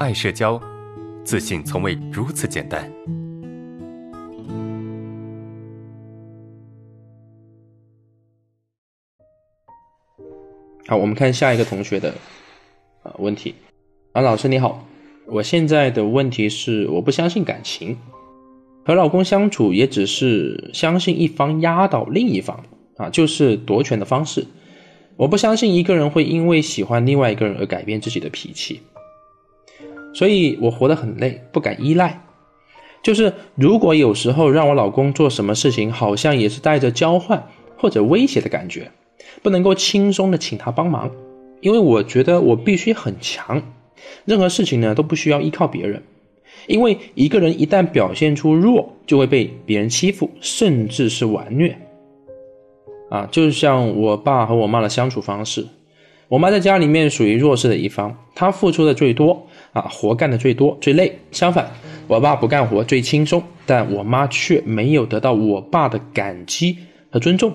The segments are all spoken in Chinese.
爱社交，自信从未如此简单。好，我们看下一个同学的啊问题。啊，老师你好，我现在的问题是我不相信感情，和老公相处也只是相信一方压倒另一方啊，就是夺权的方式。我不相信一个人会因为喜欢另外一个人而改变自己的脾气，所以我活得很累，不敢依赖。就是如果有时候让我老公做什么事情，好像也是带着交换或者威胁的感觉。不能够轻松的请他帮忙，因为我觉得我必须很强，任何事情呢都不需要依靠别人，因为一个人一旦表现出弱，就会被别人欺负，甚至是玩虐。啊，就像我爸和我妈的相处方式，我妈在家里面属于弱势的一方，她付出的最多，啊，活干的最多，最累。相反，我爸不干活最轻松，但我妈却没有得到我爸的感激和尊重。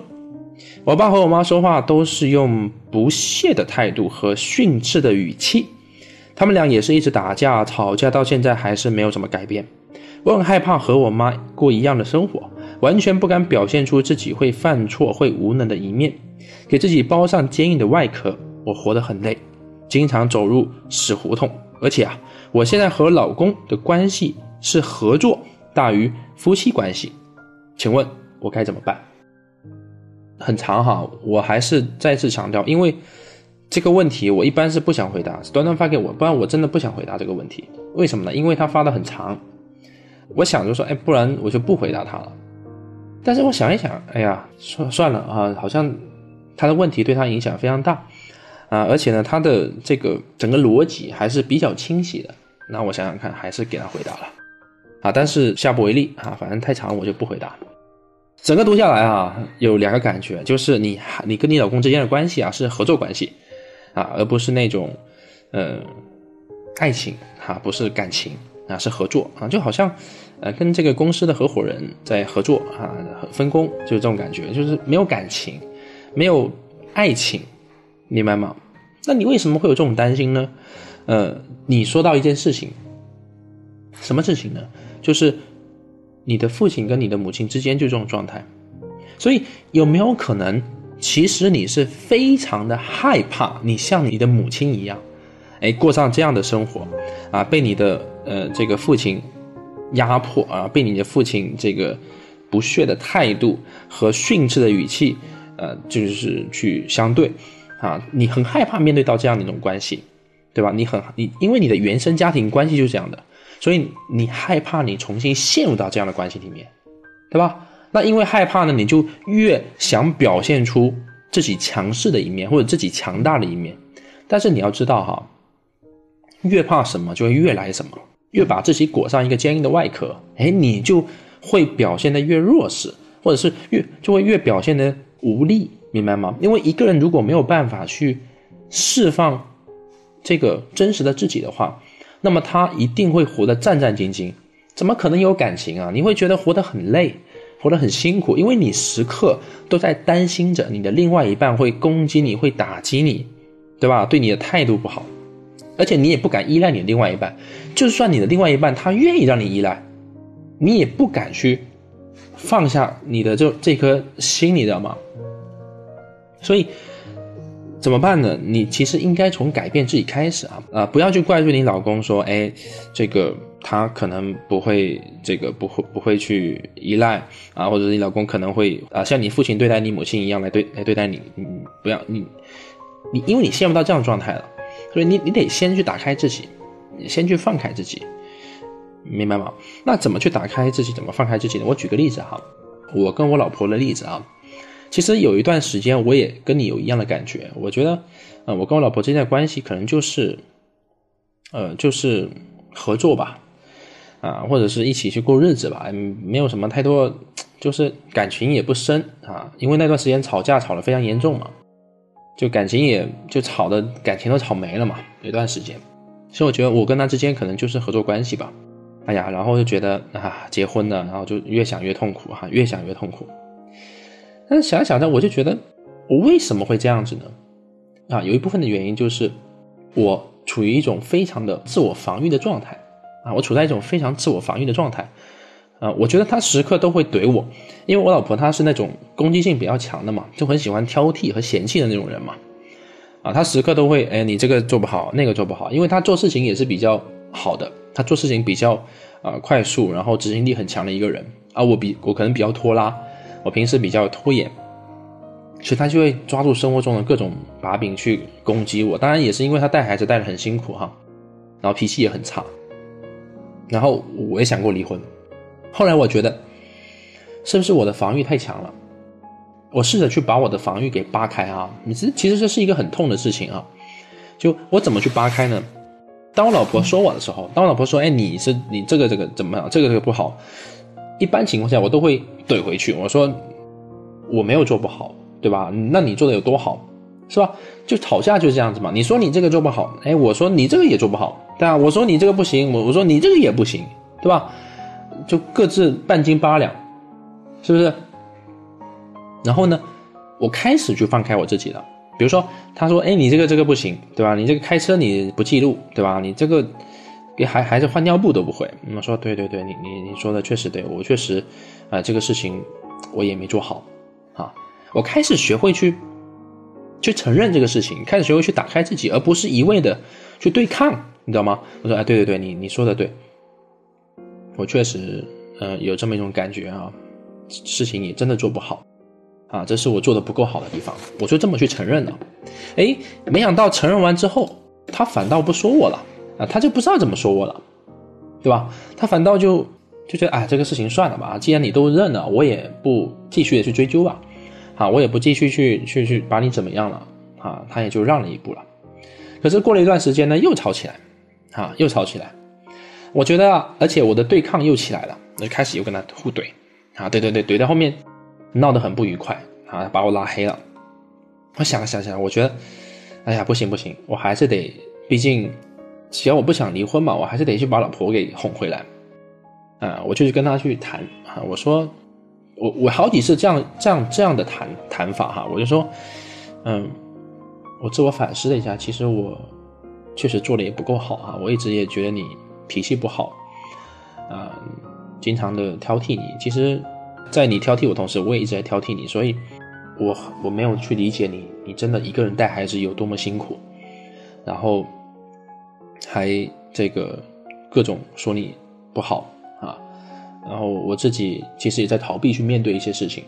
我爸和我妈说话都是用不屑的态度和训斥的语气，他们俩也是一直打架吵架，到现在还是没有怎么改变。我很害怕和我妈过一样的生活，完全不敢表现出自己会犯错、会无能的一面，给自己包上坚硬的外壳。我活得很累，经常走入死胡同。而且啊，我现在和老公的关系是合作大于夫妻关系，请问我该怎么办？很长哈，我还是再次强调，因为这个问题我一般是不想回答，端端发给我，不然我真的不想回答这个问题。为什么呢？因为他发的很长，我想着说，哎，不然我就不回答他了。但是我想一想，哎呀，算算了啊，好像他的问题对他影响非常大啊，而且呢，他的这个整个逻辑还是比较清晰的。那我想想看，还是给他回答了啊，但是下不为例啊，反正太长我就不回答。整个读下来啊，有两个感觉，就是你你跟你老公之间的关系啊是合作关系，啊，而不是那种，呃，爱情哈，不是感情啊，是合作啊，就好像，呃，跟这个公司的合伙人在合作啊，分工就是这种感觉，就是没有感情，没有爱情，明白吗？那你为什么会有这种担心呢？呃，你说到一件事情，什么事情呢？就是。你的父亲跟你的母亲之间就这种状态，所以有没有可能，其实你是非常的害怕你像你的母亲一样，哎，过上这样的生活，啊，被你的呃这个父亲压迫啊，被你的父亲这个不屑的态度和训斥的语气，呃，就是去相对，啊，你很害怕面对到这样的一种关系，对吧？你很你因为你的原生家庭关系就是这样的。所以你害怕你重新陷入到这样的关系里面，对吧？那因为害怕呢，你就越想表现出自己强势的一面或者自己强大的一面。但是你要知道哈，越怕什么就会越来什么，越把自己裹上一个坚硬的外壳，哎，你就会表现的越弱势，或者是越就会越表现的无力，明白吗？因为一个人如果没有办法去释放这个真实的自己的话，那么他一定会活得战战兢兢，怎么可能有感情啊？你会觉得活得很累，活得很辛苦，因为你时刻都在担心着你的另外一半会攻击你，会打击你，对吧？对你的态度不好，而且你也不敢依赖你的另外一半，就算你的另外一半他愿意让你依赖，你也不敢去放下你的这这颗心，你知道吗？所以。怎么办呢？你其实应该从改变自己开始啊啊！不要去怪罪你老公说，哎，这个他可能不会，这个不会不会去依赖啊，或者你老公可能会啊，像你父亲对待你母亲一样来对来对待你，你不要你你，因为你陷入到这样状态了，所以你你得先去打开自己，先去放开自己，明白吗？那怎么去打开自己？怎么放开自己呢？我举个例子哈，我跟我老婆的例子啊。其实有一段时间，我也跟你有一样的感觉。我觉得，呃，我跟我老婆之间的关系可能就是，呃，就是合作吧，啊，或者是一起去过日子吧，没有什么太多，就是感情也不深啊。因为那段时间吵架吵得非常严重嘛，就感情也就吵的感情都吵没了嘛。有段时间，所以我觉得我跟他之间可能就是合作关系吧。哎呀，然后就觉得啊，结婚了，然后就越想越痛苦哈，越想越痛苦。但是想想呢，我就觉得，我为什么会这样子呢？啊，有一部分的原因就是，我处于一种非常的自我防御的状态啊，我处在一种非常自我防御的状态。啊，我觉得他时刻都会怼我，因为我老婆她是那种攻击性比较强的嘛，就很喜欢挑剔和嫌弃的那种人嘛，啊，他时刻都会哎你这个做不好，那个做不好，因为他做事情也是比较好的，他做事情比较啊快速，然后执行力很强的一个人，啊我比我可能比较拖拉，我平时比较拖延。所以他就会抓住生活中的各种把柄去攻击我，当然也是因为他带孩子带的很辛苦哈，然后脾气也很差，然后我也想过离婚，后来我觉得，是不是我的防御太强了？我试着去把我的防御给扒开啊，你其实其实这是一个很痛的事情啊，就我怎么去扒开呢？当我老婆说我的时候，当我老婆说，哎，你是你这个这个怎么样？这个这个不好，一般情况下我都会怼回去，我说我没有做不好。对吧？那你做的有多好，是吧？就吵架就是这样子嘛。你说你这个做不好，哎，我说你这个也做不好，对吧？我说你这个不行，我我说你这个也不行，对吧？就各自半斤八两，是不是？然后呢，我开始去放开我自己了。比如说，他说，哎，你这个这个不行，对吧？你这个开车你不记录，对吧？你这个给孩孩子换尿布都不会。我说，对对对，你你你说的确实对，我确实啊，这个事情我也没做好啊。我开始学会去，去承认这个事情，开始学会去打开自己，而不是一味的去对抗，你知道吗？我说，哎，对对对，你你说的对，我确实，呃，有这么一种感觉啊，事情也真的做不好，啊，这是我做的不够好的地方，我就这么去承认了。哎，没想到承认完之后，他反倒不说我了，啊，他就不知道怎么说我了，对吧？他反倒就就觉得，哎，这个事情算了吧，既然你都认了，我也不继续的去追究吧。啊，我也不继续去去去把你怎么样了，啊，他也就让了一步了。可是过了一段时间呢，又吵起来，啊，又吵起来。我觉得，而且我的对抗又起来了，我就开始又跟他互怼，啊，对对对，怼到后面闹得很不愉快，啊，把我拉黑了。我想了想想，我觉得，哎呀，不行不行，我还是得，毕竟，只要我不想离婚嘛，我还是得去把老婆给哄回来。啊，我就去跟他去谈，啊，我说。我我好几次这样这样这样的谈谈法哈，我就说，嗯，我自我反思了一下，其实我确实做的也不够好啊，我一直也觉得你脾气不好，啊，经常的挑剔你。其实，在你挑剔我同时，我也一直在挑剔你，所以，我我没有去理解你，你真的一个人带孩子有多么辛苦，然后还这个各种说你不好啊。然后我自己其实也在逃避去面对一些事情，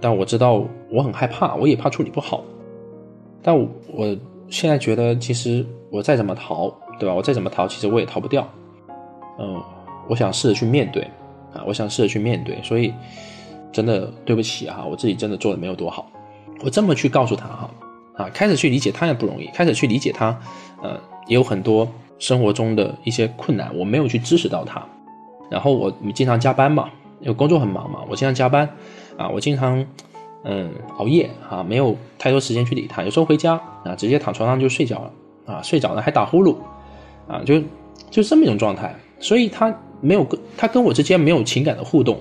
但我知道我很害怕，我也怕处理不好。但我现在觉得，其实我再怎么逃，对吧？我再怎么逃，其实我也逃不掉。嗯，我想试着去面对啊，我想试着去面对。所以，真的对不起哈，我自己真的做的没有多好。我这么去告诉他哈，啊，开始去理解他也不容易，开始去理解他，呃，也有很多生活中的一些困难，我没有去支持到他。然后我经常加班嘛，因为工作很忙嘛，我经常加班，啊，我经常，嗯，熬夜啊，没有太多时间去理他。有时候回家啊，直接躺床上就睡觉了，啊，睡着了还打呼噜，啊，就就这么一种状态。所以他没有跟他跟我之间没有情感的互动，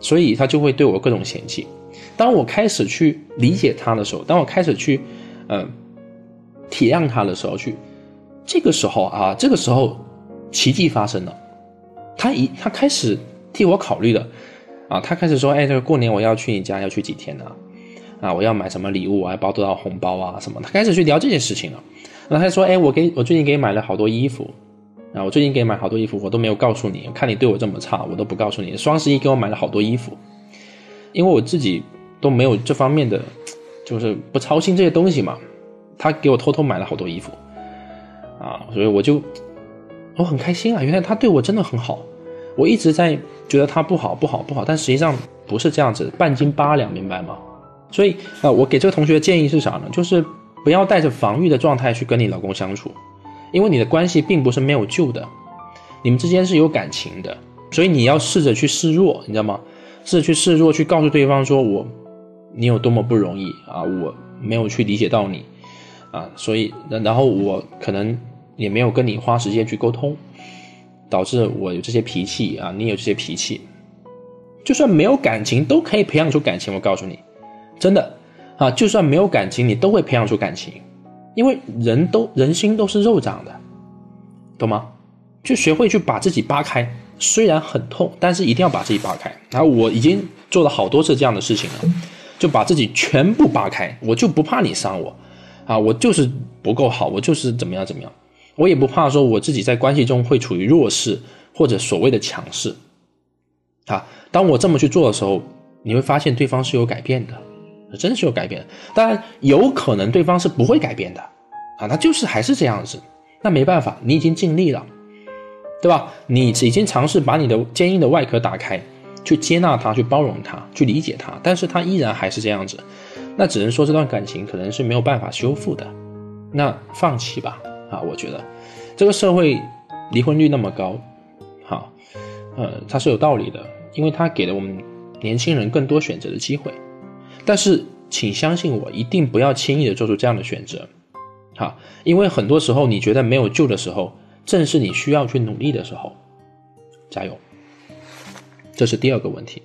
所以他就会对我各种嫌弃。当我开始去理解他的时候，当我开始去，嗯，体谅他的时候，去这个时候啊，这个时候奇迹发生了。他一他开始替我考虑了，啊，他开始说，哎，这个过年我要去你家，要去几天呢？啊，我要买什么礼物啊，包多少红包啊，什么？他开始去聊这件事情了。然后他说，哎，我给我最近给你买了好多衣服，啊，我最近给你买好多衣服，我都没有告诉你，看你对我这么差，我都不告诉你。双十一给我买了好多衣服，因为我自己都没有这方面的，就是不操心这些东西嘛。他给我偷偷买了好多衣服，啊，所以我就。我很开心啊，原来他对我真的很好。我一直在觉得他不好，不好，不好，但实际上不是这样子，半斤八两，明白吗？所以啊，我给这个同学的建议是啥呢？就是不要带着防御的状态去跟你老公相处，因为你的关系并不是没有救的，你们之间是有感情的，所以你要试着去示弱，你知道吗？试着去示弱，去告诉对方说我你有多么不容易啊，我没有去理解到你啊，所以然后我可能。也没有跟你花时间去沟通，导致我有这些脾气啊，你有这些脾气，就算没有感情都可以培养出感情。我告诉你，真的啊，就算没有感情，你都会培养出感情，因为人都人心都是肉长的，懂吗？就学会去把自己扒开，虽然很痛，但是一定要把自己扒开。然后我已经做了好多次这样的事情了，就把自己全部扒开，我就不怕你伤我，啊，我就是不够好，我就是怎么样怎么样，我也不怕说我自己在关系中会处于弱势或者所谓的强势，啊，当我这么去做的时候，你会发现对方是有改变的，真的是有改变。当然，有可能对方是不会改变的，啊，那就是还是这样子，那没办法，你已经尽力了。对吧？你已经尝试把你的坚硬的外壳打开，去接纳他，去包容他，去理解他，但是他依然还是这样子，那只能说这段感情可能是没有办法修复的，那放弃吧。啊，我觉得这个社会离婚率那么高，好，呃，它是有道理的，因为它给了我们年轻人更多选择的机会。但是，请相信我，一定不要轻易的做出这样的选择，好，因为很多时候你觉得没有救的时候。正是你需要去努力的时候，加油。这是第二个问题。